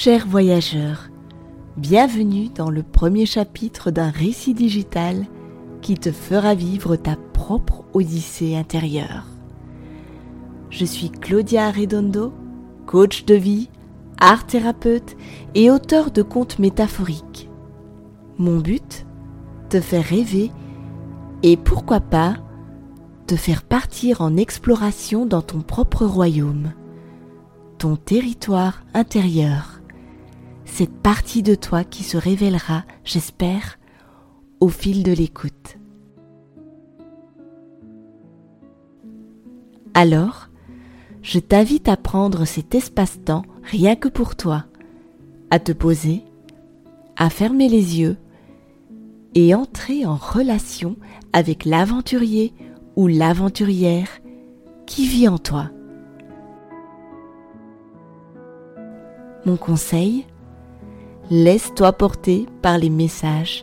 Chers voyageurs, bienvenue dans le premier chapitre d'un récit digital qui te fera vivre ta propre odyssée intérieure. Je suis Claudia Redondo, coach de vie, art thérapeute et auteur de contes métaphoriques. Mon but Te faire rêver et pourquoi pas te faire partir en exploration dans ton propre royaume, ton territoire intérieur cette partie de toi qui se révélera, j'espère, au fil de l'écoute. Alors, je t'invite à prendre cet espace-temps rien que pour toi, à te poser, à fermer les yeux et entrer en relation avec l'aventurier ou l'aventurière qui vit en toi. Mon conseil, Laisse-toi porter par les messages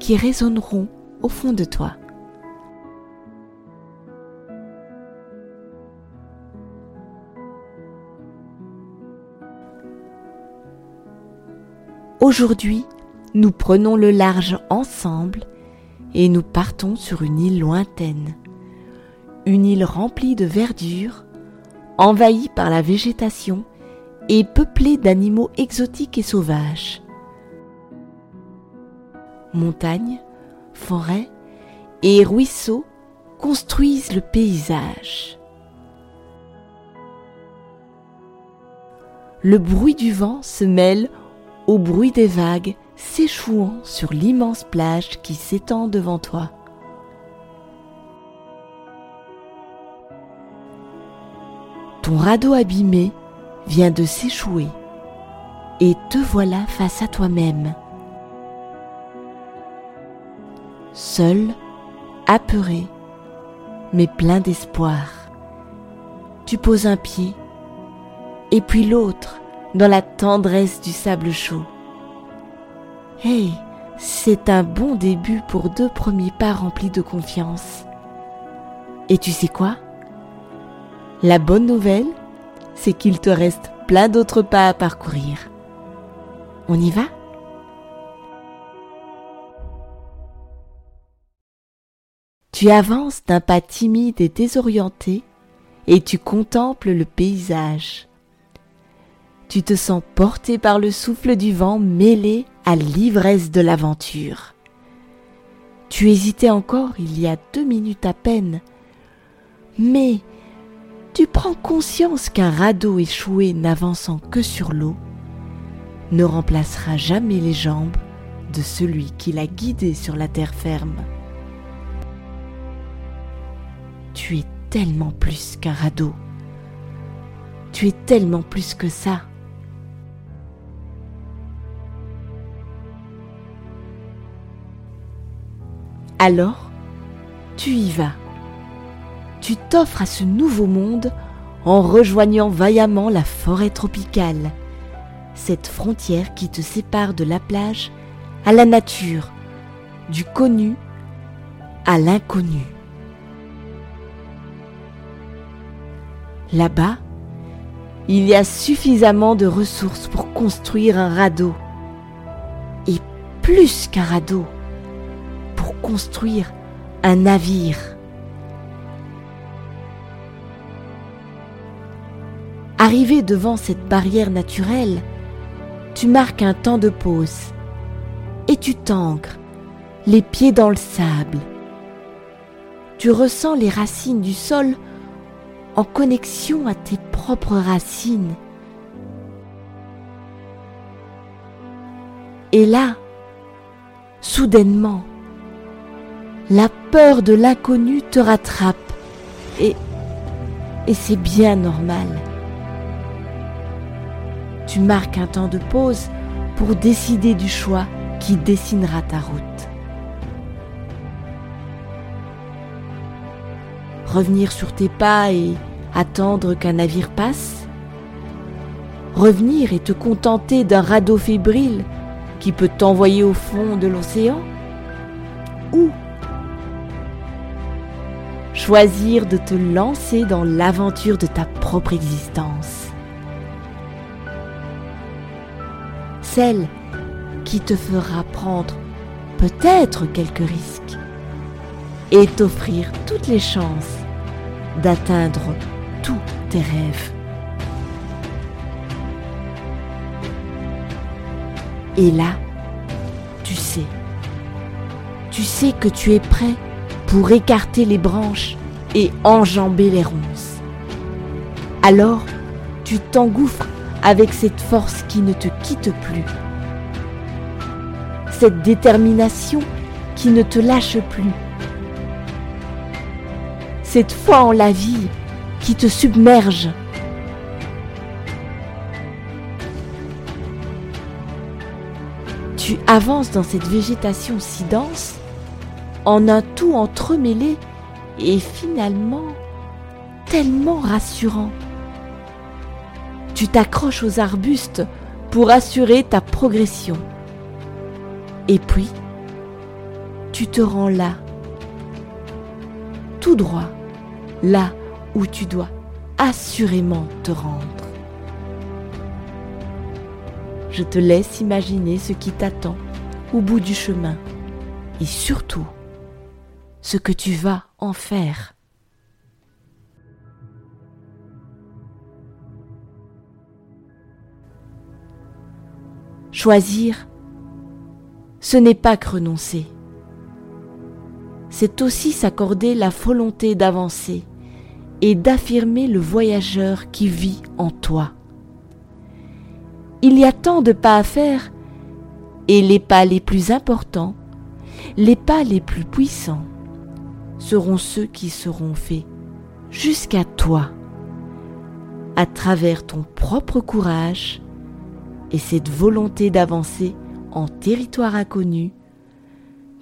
qui résonneront au fond de toi. Aujourd'hui, nous prenons le large ensemble et nous partons sur une île lointaine, une île remplie de verdure, envahie par la végétation et peuplée d'animaux exotiques et sauvages montagnes, forêts et ruisseaux construisent le paysage. Le bruit du vent se mêle au bruit des vagues s'échouant sur l'immense plage qui s'étend devant toi. Ton radeau abîmé vient de s'échouer et te voilà face à toi-même seul, apeuré, mais plein d'espoir. Tu poses un pied, et puis l'autre dans la tendresse du sable chaud. Hey, c'est un bon début pour deux premiers pas remplis de confiance. Et tu sais quoi? La bonne nouvelle, c'est qu'il te reste plein d'autres pas à parcourir. On y va? Tu avances d'un pas timide et désorienté et tu contemples le paysage. Tu te sens porté par le souffle du vent mêlé à l'ivresse de l'aventure. Tu hésitais encore il y a deux minutes à peine, mais tu prends conscience qu'un radeau échoué n'avançant que sur l'eau ne remplacera jamais les jambes de celui qui l'a guidé sur la terre ferme tellement plus qu'un radeau. Tu es tellement plus que ça. Alors, tu y vas. Tu t'offres à ce nouveau monde en rejoignant vaillamment la forêt tropicale, cette frontière qui te sépare de la plage à la nature, du connu à l'inconnu. Là-bas, il y a suffisamment de ressources pour construire un radeau. Et plus qu'un radeau, pour construire un navire. Arrivé devant cette barrière naturelle, tu marques un temps de pause et tu t'ancres, les pieds dans le sable. Tu ressens les racines du sol en connexion à tes propres racines. Et là, soudainement, la peur de l'inconnu te rattrape et, c'est bien normal. Tu marques un temps de pause pour décider du choix qui dessinera ta route. Revenir sur tes pas et attendre qu'un navire passe? Revenir et te contenter d'un radeau fébrile qui peut t'envoyer au fond de l'océan? Ou choisir de te lancer dans l'aventure de ta propre existence? Celle qui te fera prendre peut-être quelques risques et t'offrir toutes les chances d'atteindre tous tes rêves. Et là, tu sais, tu sais que tu es prêt pour écarter les branches et enjamber les ronces. Alors, tu t'engouffres avec cette force qui ne te quitte plus, cette détermination qui ne te lâche plus, cette foi en la vie qui te submerge. Tu avances dans cette végétation si dense, en un tout entremêlé et finalement tellement rassurant. Tu t'accroches aux arbustes pour assurer ta progression. Et puis, tu te rends là, tout droit, là où tu dois assurément te rendre. Je te laisse imaginer ce qui t'attend au bout du chemin et surtout ce que tu vas en faire. Choisir, ce n'est pas que renoncer. C'est aussi s'accorder la volonté d'avancer et d'affirmer le voyageur qui vit en toi. Il y a tant de pas à faire, et les pas les plus importants, les pas les plus puissants, seront ceux qui seront faits jusqu'à toi, à travers ton propre courage et cette volonté d'avancer en territoire inconnu,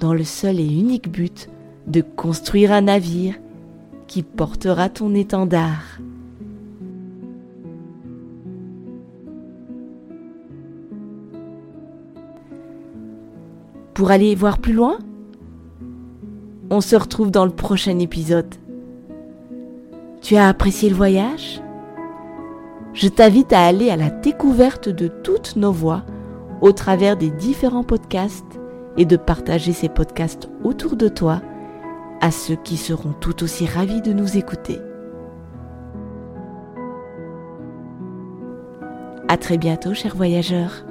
dans le seul et unique but de construire un navire qui portera ton étendard. Pour aller voir plus loin, on se retrouve dans le prochain épisode. Tu as apprécié le voyage? Je t'invite à aller à la découverte de toutes nos voix au travers des différents podcasts et de partager ces podcasts autour de toi à ceux qui seront tout aussi ravis de nous écouter. À très bientôt, chers voyageurs.